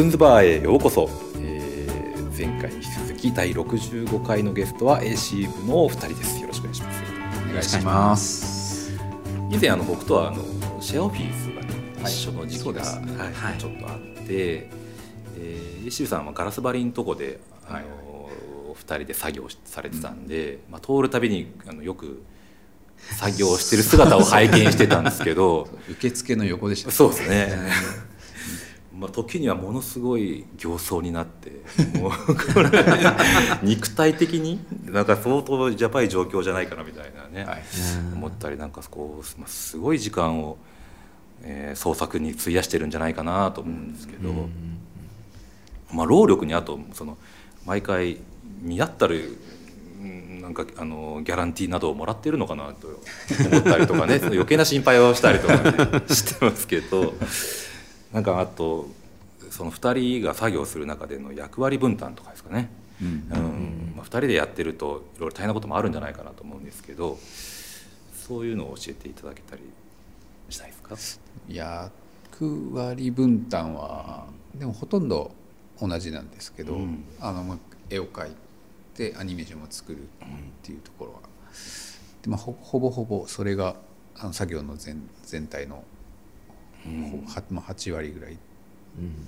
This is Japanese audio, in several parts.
カツンズバーへようこそ、えー、前回に引き続き第65回のゲストは AC 部のお二人です。よろしくお願いします。お願いします。以前あの僕とはあのシェアオフィスが、ね、一緒の時期が、はいはい、ちょっとあってで AC 部さんはガラス張りのとこであの、はい、お二人で作業されてたんで、うん、まあ、通るたびにあのよく作業してる姿を拝見してたんですけど 受付の横でした、ね、そうですねまあ、時にはものすごい形相になって もう 肉体的になんか相当やばい状況じゃないかなみたいなね、はい、思ったりなんかこう、まあ、すごい時間を、えー、創作に費やしてるんじゃないかなと思うんですけど、まあ、労力にあとその毎回見合ったるなんかあのギャランティーなどをもらってるのかなと思ったりとかね 余計な心配をしたりとか、ね、してますけど。なんかあとその2人が作業する中での役割分担とかですかね、うん。うん。まあ、2人でやってるといろいろ大変なこともあるんじゃないかなと思うんですけどそういうのを教えていただけたりしたいですか？役割分担はでもほとんど同じなんですけど、うん、あの絵を描いてアニメーションを作るっていうところは、でまあ、ほぼほぼそれがあの作業の全全体のまあ、8割ぐらい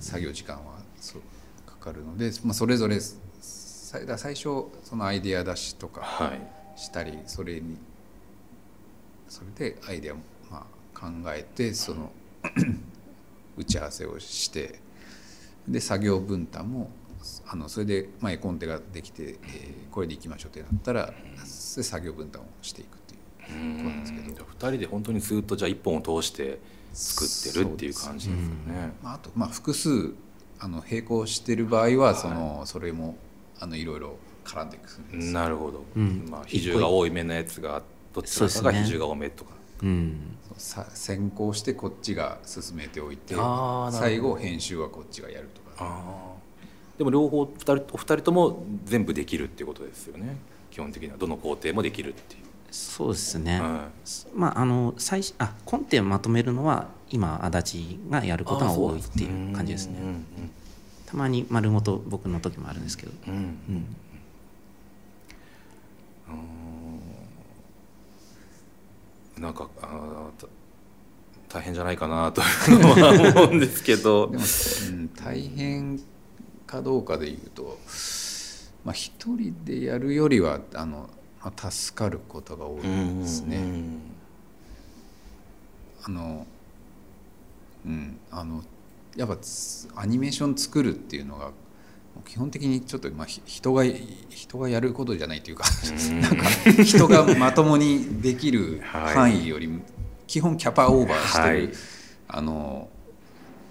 作業時間はそうかかるので、まあ、それぞれ最初そのアイデア出しとかしたり、それにそれでアイデアをまあ考えてその 打ち合わせをしてで作業分担もあのそれで、まあ、絵コンテができて、えー、これでいきましょうってなったら作業分担をしていくっていうことなんですけど。2人で本当にずっとじゃあ1本を通して作ってるっていう感じですかね。あとまあ複数あの並行してる場合はその、はい、それもあのいろいろ絡んでいくなるほど、うん、まあ比重が多いめのやつがどちらかが比重が多めとか。うん、先行してこっちが進めておいて最後編集はこっちがやるとか。でも両方2人お二人とも全部できるっていうことですよね。基本的にはどの工程もできるっていうそうですね、はい、まああの最あコンテをまとめるのは今足立がやることが多いっていう感じですね。たまに丸ごと僕の時もあるんですけど、うんうんなんかあ大変じゃないかなと思うんですけど。うん、大変かどうかでいうと、まあ、一人でやるよりはあのまあ、助かることが多いですね。あのうんあのやっぱアニメーション作るっていうのが基本的にちょっと、まあ、人が人がやることじゃないというかなんか人がまともにできる 範囲より基本キャパオーバーしてる、はい、あの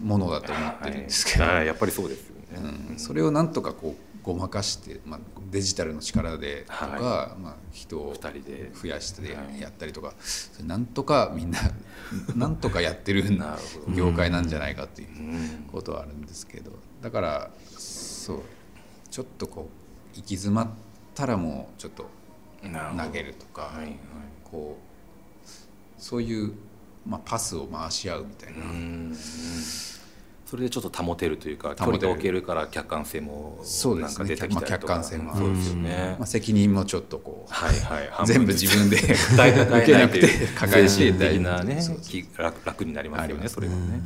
ものだと思ってるんですけど、はい、やっぱりそうですよね、うん、それをなんとかこうごまかして、まあ、デジタルの力でとか、はい、まあ、人を増やしてやったりとか、はい、なんとかみんな なんとかやってる業界なんじゃないかっていうことはあるんですけどだからそうちょっとこう行き詰まったらもうちょっと投げるとか、はいはい、こうそういう、まあ、パスを回し合うみたいな。それでちょっと保てるというか距離が置けるから客観性もなんか出てきたりとか、ねまあ、客観性も。そうですよね、まあ、責任もちょっとこう、はいはい、全部自分で 受けなくて抱えて的なね楽楽になりますよねそれはね。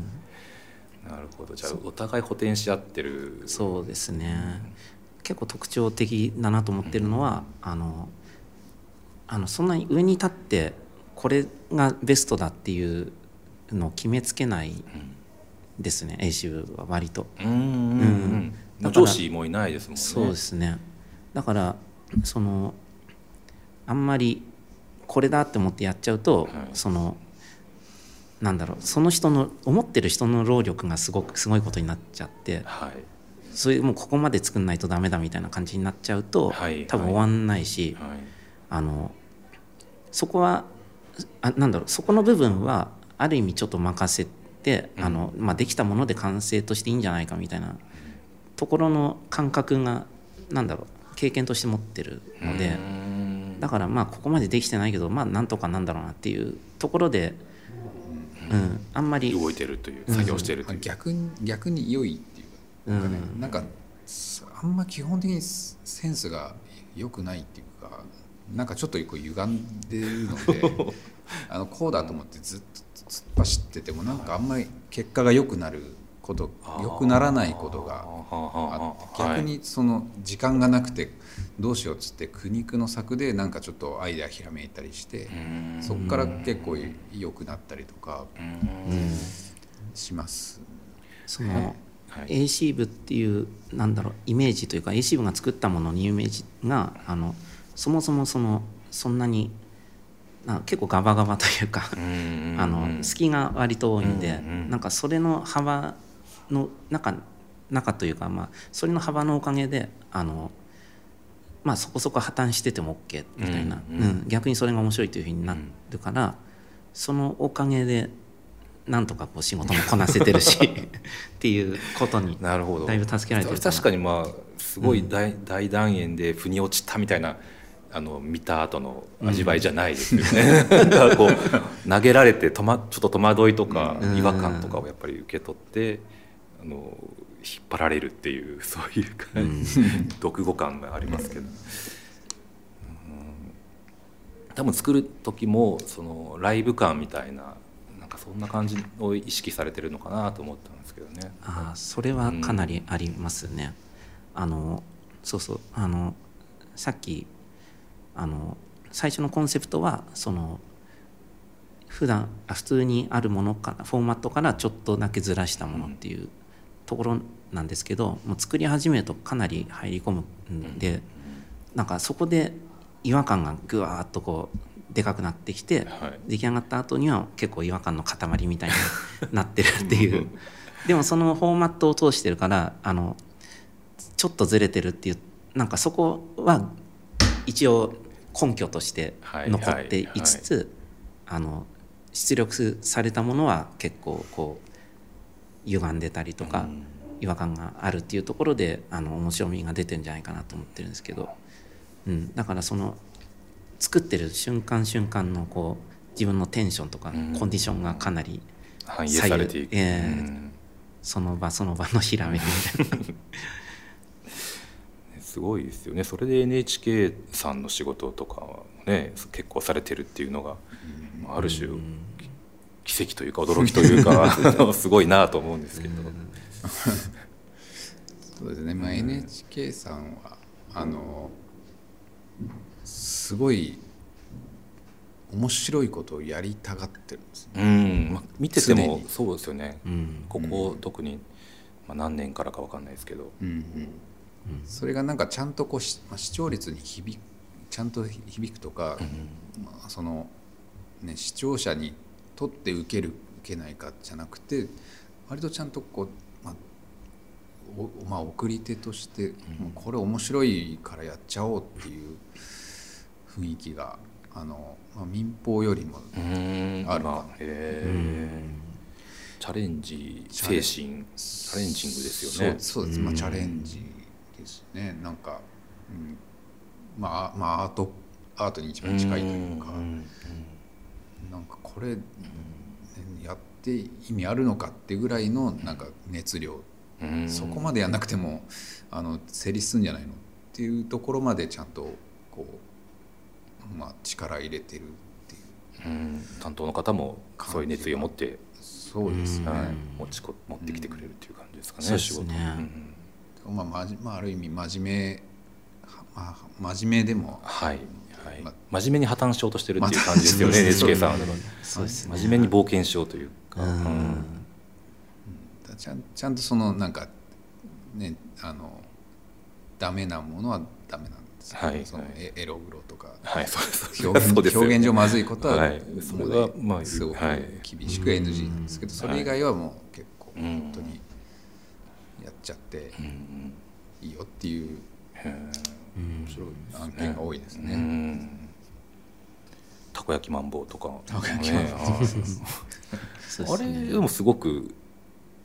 なるほど。じゃあお互い補填し合ってる。そうですね。結構特徴的だなと思ってるのは、うん、あのあのそんなに上に立ってこれがベストだっていうのを決めつけない、うんですね A 州は割と。うん、うん、上司もいないですもんね。そうですね。だからそのあんまりこれだって思ってやっちゃうと、はい、そのなんだろうその人の思ってる人の労力がすごくすごいことになっちゃって、はい、そういうもうここまで作んないとダメだみたいな感じになっちゃうと、はい、多分終わんないし、はい、あのそこはあなんだろうそこの部分はある意味ちょっと任せて。て、あのまあ、できたもので完成としていいんじゃないかみたいなところの感覚がなんだろう経験として持ってるのでだからまあここまでできてないけどまあなんとかなんだろうなっていうところで、うん、あんまり動いてるという作業してるという、逆に逆に良いっていうなんかね、うん、なんかあんま基本的にセンスが良くないっていうかなんかちょっとこう歪んでるので あのこうだと思ってずっと突っ走っててもなんかあんまり結果が良くなること良くならないことがあって逆にその時間がなくてどうしようっつって苦肉の策でなんかちょっとアイデアひらめいたりしてそこから結構良くなったりとかします。その AC 部っていうなんだろうイメージというか AC 部が作ったもののイメージがあのそもそもそのそんなにな結構ガバガバというかあの隙が割と多いんで、なんかそれの幅の中中というか、まあ、それの幅のおかげであの、まあ、そこそこ破綻してても OK みたいな、うん、うん、逆にそれが面白いというふうになるから、そのおかげでなんとかこう仕事もこなせてるし っていうことにだいぶ助けられてる確かにまあすごい大,、大団円で腑に落ちたみたいなあの見た後の味わいじゃないですよね、うん、なんかこう投げられてと、ま、ちょっと戸惑いとか違和感とかをやっぱり受け取って、あの引っ張られるっていう そういうか、うん、読語感がありますけど、うん、多分作る時もそのライブ感みたいななんかそんな感じを意識されてるのかなと思ったんですけどね。あそれはかなりありますね。あのそうそう。あのさっきあの最初のコンセプトはその普段普通にあるものからフォーマットからちょっとだけずらしたものっていうところなんですけどもう作り始めるとかなり入り込むんでなんかそこで違和感がぐわっとこうでかくなってきて、出来上がった後には結構違和感の塊みたいに なってるっていう。でもそのフォーマットを通してるからあのちょっとずれてるっていうなんかそこは一応根拠として残っていつつ、あの出力されたものは結構こう歪んでたりとか、違和感があるっていうところであの面白みが出てるんじゃないかなと思ってるんですけど、うん、だからその作ってる瞬間瞬間のこう自分のテンションとかコンディションがかなり反映されていく、えー、その場その場のひらめきみたいな すごいですよね。それで NHK さんの仕事とかはね結構されてるっていうのが、ある種奇跡というか驚きというか すごいなと思うんですけど。そうですね、まあ、NHK さんはあのすごい面白いことをやりたがってるんですね。うん。まあ、見ててもそうですよね、うん、ここ特に、まあ、何年からか分かんないですけど、うんうんそれがなんかちゃんとこう、まあ、視聴率に響ちゃんと響くとか、まあ、その、ね、視聴者にとって受ける受けないかじゃなくて割とちゃんとこう、まあおまあ、送り手として、これ面白いからやっちゃおうっていう雰囲気があの、まあ、民放よりもあるかな。チャレンジ精神チャレンジ。ングですよね。そうです、まあ、チャレンジですね。なんか、うん、まあまあアートアートに一番近いというか、うなんかこれ、うん、やって意味あるのかってぐらいのなんか熱量、うん、そこまでやんなくてもあの成立するんじゃないのっていうところまでちゃんとこう、まあ、力入れてるっていう、うん、担当の方もそういう熱意を持ってそうですね、持ちこ持ってきてくれるっていう感じですかね、仕事。まあ、まじまあ、ある意味真面目、まあ、真面目でもはい、はい。まあ、真面目に破綻しようとしてるっていう感じですよね、NHK さんはそうですね。真面目に冒険しようというか、うん、ちゃんちゃんとそのなんかねあのダメなものはダメなんですよ、はい、そのエログロとか、はい、そうです表現表現上まずいことは、はい、それは、まあ、すごく厳しく NG なんですけど、それ以外はもう結構本当に。やっちゃっていいよっていう面白い案件が多いですね。たこ焼きマンボウとか、ね、あれでもすごく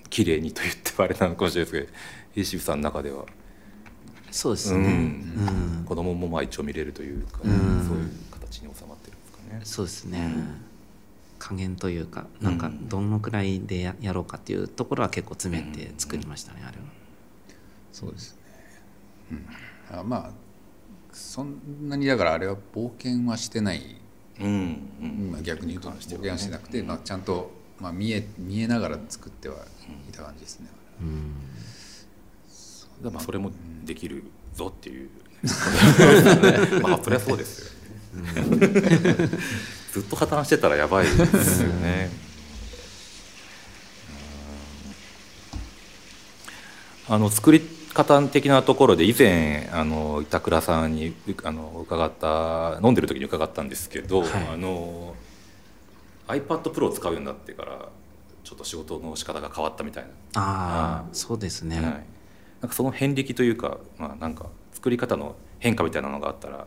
綺麗にと言ってあれなのかもしれないですけど平志さんの中では。そうですね、うん。子供もまあ一応見れるというか、そういう形に収まってるんですかね。そうですね、加減というかなんかどのくらいでやろうかっていうところは結構詰めて作りましたね、あれは。そうですね、うん、あまあそんなにだからあれは冒険はしてない、うんうん。まあ、逆に言うと冒険はしてなくて、まあ、ちゃんと、まあ、見え見えながら作ってはいた感じですね、うん。でまあそれもできるぞっていう。まあそりゃそうですよ、ずっと破綻してたらやばいですよね。うん。あの作り方的なところで以前あの板倉さんにあの伺った飲んでる時に伺ったんですけど、はい。あの iPad Pro を使うようになってからちょっと仕事の仕方が変わったみたいな。ああそうですね、はい、なんかその遍歴というか、まあ、なんか作り方の変化みたいなのがあったら、はい、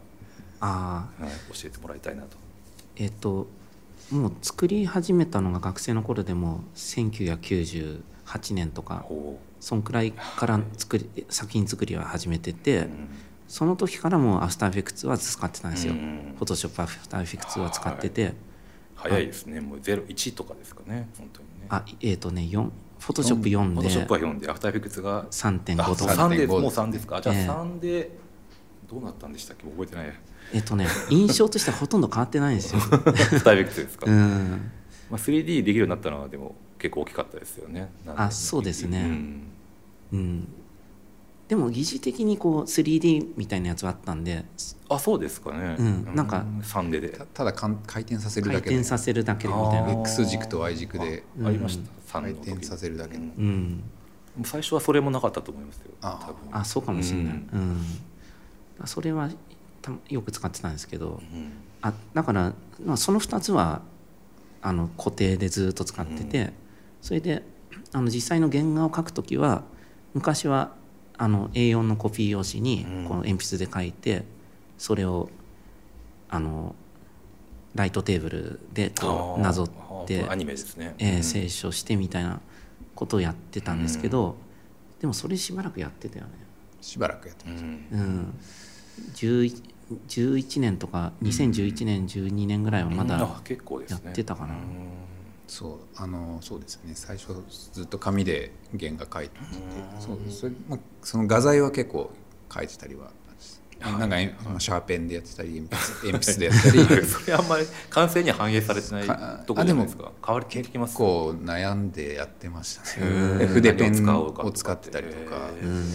ああ教えてもらいたいなと。えっ、ともう作り始めたのが学生の頃でも1998年とかほそんくらいから作り作品作りは始めてて、ううん。その時からもうアフターエフェクツは使ってたんですよ、うんフォトショップアフターエフェクツは使ってて、早いですね。もう01とかですかね。本当にね。あえっ、とね4フォトショップ4フォトショッでプは4で。アフターエフェクツがあ3.5とか。3で3.5もう3ですか。じゃあええ3でどうなったんでしたっけ？覚えてないえっ、とね印象としてはほとんど変わってないんですよ、アフターエフェクツですか、うん、まあ、3D できるようになったのはでも結構大きかったですよねあそうですね。ん。うん、でも疑似的にこう 3D みたいなやつはあったんであそうですかね、うん。なんか3でで。たただかん回転させる回だけで。転させるだけみたいな。X 軸と Y 軸で。ありました、3回転させるだけの。うん。最初はそれもなかったと思いますよあ多分。あそうかもしれない、ううん。それはたよく使ってたんですけどうん。あだから、まあ、その2つはあの固定でずっと使ってて、それであの実際の原画を描く時は昔はあの A4 のコピー用紙にうん。この鉛筆で書いてそれをあのライトテーブルでこうなぞってアニメですね、えーうん。清書してみたいなことをやってたんですけど、でもそれしばらくやってたよね。しばらくやってうました、ん。うん、11, 11年とか2011年、12年ぐらいはまだやってたかな。うん。そうあのそうですね。最初ずっと紙で原画描いてて。そうそれ、まあ、その画材は結構描いてたりはなんか、えまあシャーペンでやってたり鉛筆 鉛筆でやったり。それあんまり完成には反映されてないかところじゃないですか？変わり聞きます結構悩んでやってましたね。筆ペン何を使おうかとかを使ってたりとか。へー。うん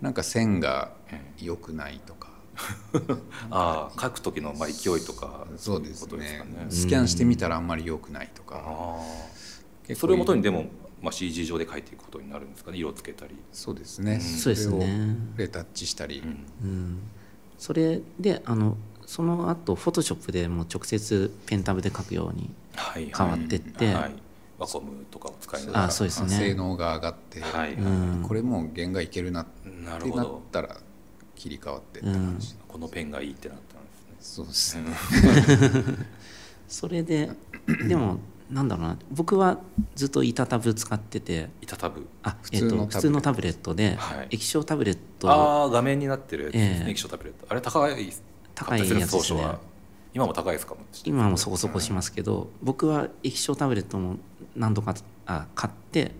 なんか線が良くないとか。ああ書く時のまあ勢いとかそうですことですかね。ねスキャンしてみたらあんまり良くないとか。ああ。結構それをもとにでも、まあ、CG 上で書いていくことになるんですかね色つけたり、そうですね。そうですね。れをレタッチしたり。うん、それであのその後フォトショップでもう直接ペンタブで描くようにはい。変わってって、はい、ワコムとかを使いながらあそうですね。性能が上がってはい、うん。これもう原画いけるなっなてなっるほど。たら切り替わってってうん。感じこのペンがいいってなったんですそうですね。ね、それででもなんだろうな。僕はずっと板タブ使ってて。板タブ。あ普えっと通のタブレット。普通のタブレットで、はい。液晶タブレット。ああ画面になってるええ。液晶タブレット。あれ高い高いやつですね今も高いですか？も今もそこそこしますけど、僕は液晶タブレットも何度かあ買って、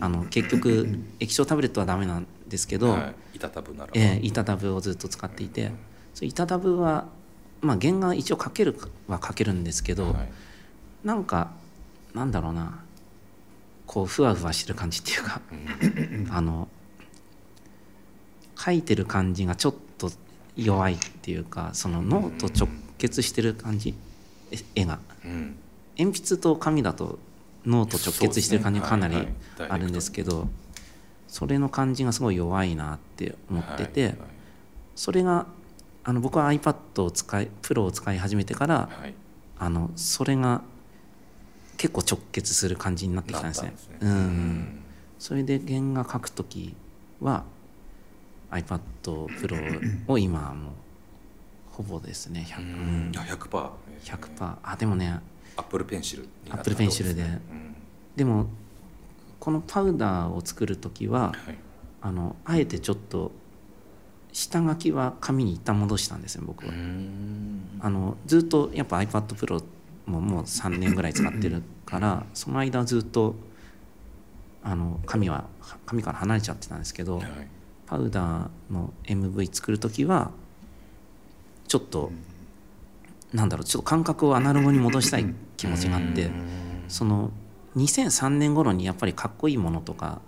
あの結局液晶タブレットはダメなんですけど、はい、板タブならば、えー板タブをずっと使っていて、それ板タブは、まあ、原画一応描けるは描けるんですけど、はい。なんかなんだろうな。こうふわふわしてる感じっていうか。あの描いてる感じがちょっと弱いっていうかその脳と直結してる感じ。え絵が。うん。鉛筆と紙だと脳と直結してる感じがかなりあるんですけどそれの感じがすごい弱いなって思ってて、はいそれがあの僕は iPad を使いプロを使い始めてからあのそれが結構直結する感じになってきたんですね。うん。それで原画描くときは iPad Pro を今はもうほぼですね 100%, うん。あ 100%, 100%あでもねアップルペンシルになった Apple ペンシルで。うん。でもこのパウダーを作る時ははい。あのあえてちょっと下書きは紙に一旦戻したんですよ僕は。う。ん。あのずっとやっぱ iPad Pro ももう3年ぐらい使ってるからその間ずっとあの紙は紙から離れちゃってたんですけどはいパウダーの MV 作る時はちょっと、なんだろうちょっと感覚をアナログに戻したい気持ちがあってその2003年頃にやっぱりかっこいいものとか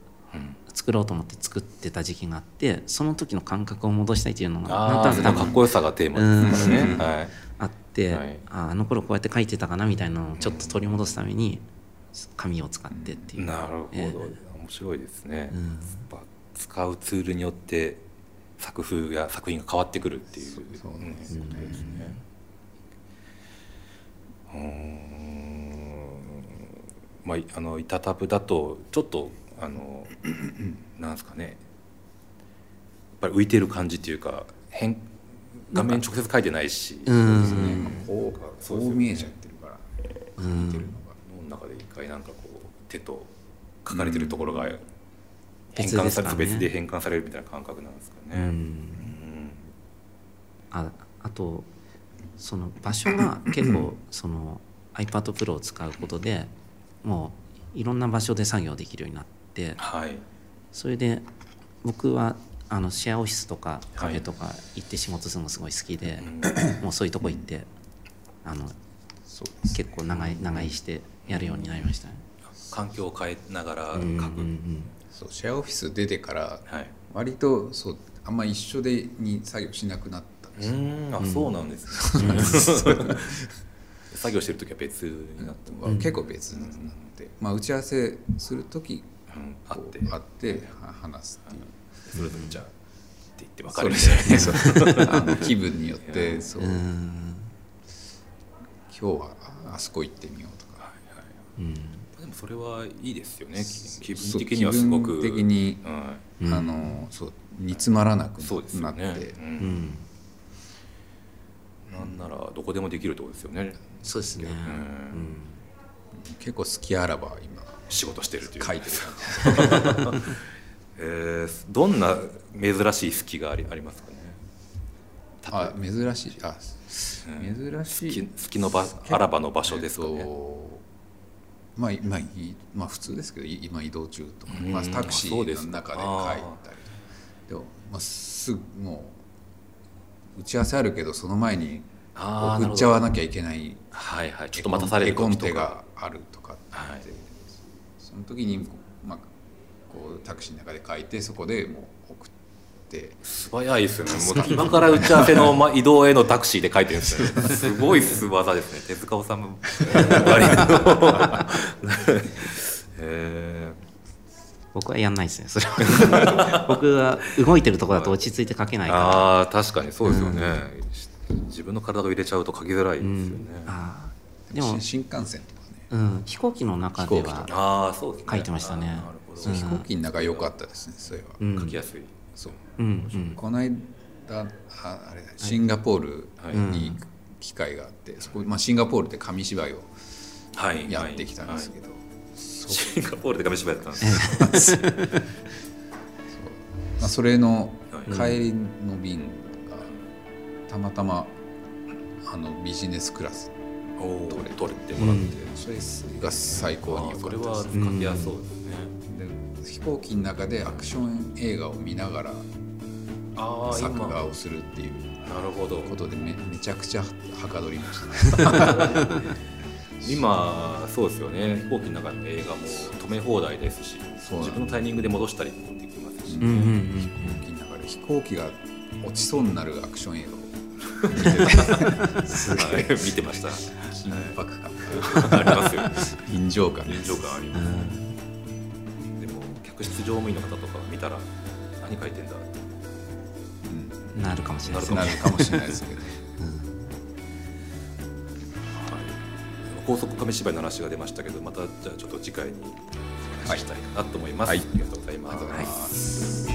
作ろうと思って作ってた時期があってその時の感覚を戻したいっていうのがなんとなくかっこよさがテーマですね、はい、あって、はい、ああの頃こうやって書いてたかなみたいなのをちょっと取り戻すために紙を使ってっていう。なるほど、えー、面白いですね、うん、使うツールによって作風や作品が変わってくるっていう。そうですね。うん。まああの板タブだとちょっとあの なんですかね。やっぱり浮いてる感じっていうか変画面直接書いてないし。そうですね。こうそう見えちゃってるから浮いてるのが。脳の中で一回なんかこう手と書かれてるところが変換されて別で変換されるみたいな感覚なんですかね。うん、ああとその場所が 結構その iPad Pro を使うことでもういろんな場所で作業できるようになって、はい、それで僕はあのシェアオフィスとかカフェとか行って仕事するのすごい好きで、はい、もうそういうとこ行ってあの結構長い長居してやるようになりましたね。環境を変えながら書く、うんうん。うんそうシェアオフィス出てから割とそうあんま一緒でに作業しなくなったんですうん。あそうなんですね、作業してる時は別になって、うん、結構別になって、まあ、打ち合わせする時、うん、会って。会って話すっていう。それぞれじゃあって言って分かるみたいな、ね、気分によってそう。今日はあそこ行ってみようとか、はいはい。うん。でもそれはいいですよね。気分的にはすごく。的に、うん、あのそう煮詰まらなくなって、ね。うん、なんならどこでもできるところですよね。そうですね、結構好きあらば今仕事してるという。書いてる。えー、どんな珍しい好きがありありますかね。あ珍しいあ珍しい好きの場あらばの場所ですかね、えっとまあ、まあ、まあ普通ですけど今移動中とか、まあ、タクシーの中で帰ったりでも、まあ、すぐもう打ち合わせあるけどその前に送っちゃわなきゃいけないはいはい。ちょっと待たされる時とか。があるとかって、はい、その時に、まあ、こうタクシーの中で書いてそこでもう送って。素早いですよね。もう今から打ち合わせの移動へのタクシーで書いてるんですよ。ねすごいす技ですね。手塚治虫僕はやんないですね。それは。僕は動いてるところだと落ち着いて書けないから。ああ確かにそうですよね、うん、自分の体を入れちゃうと書きづらいですよね、うん、あでも新幹線とかね、うん、飛行機の中では書いてましたね、ね、飛行機の中良かったですねそれは、書きやすい。そう、うんうん、この間ああれシンガポールに行く機会があって、そこまあ、シンガポールで紙芝居をやってきたんですけど、シンガポールで紙芝居やったんです そう。まあ、それの帰りの便がたまたまあのビジネスクラス取れ取れてもらって、それが最高に良かったです、それは書きやすそうです飛行機の中でアクション映画を見ながら作画をするっていうなるほど。ことでめめちゃくちゃはかどりました 今そうですよね。飛行機の中の映画も止め放題ですし自分のタイミングで戻したりもできますし、ね、うんうんうん、飛行機の中で。飛行機が落ちそうになるアクション映画をすご い。見てました。緊迫感。ありますよ。臨場感臨場感あります、うん客室乗務員の方とか見たら何書いてんだなるかもしれないなるかもしれないですけど、うん。はい、高速紙芝居の話が出ましたけどまたじゃあちょっと次回に話したいなと思います、はい、ありがとうございます、はい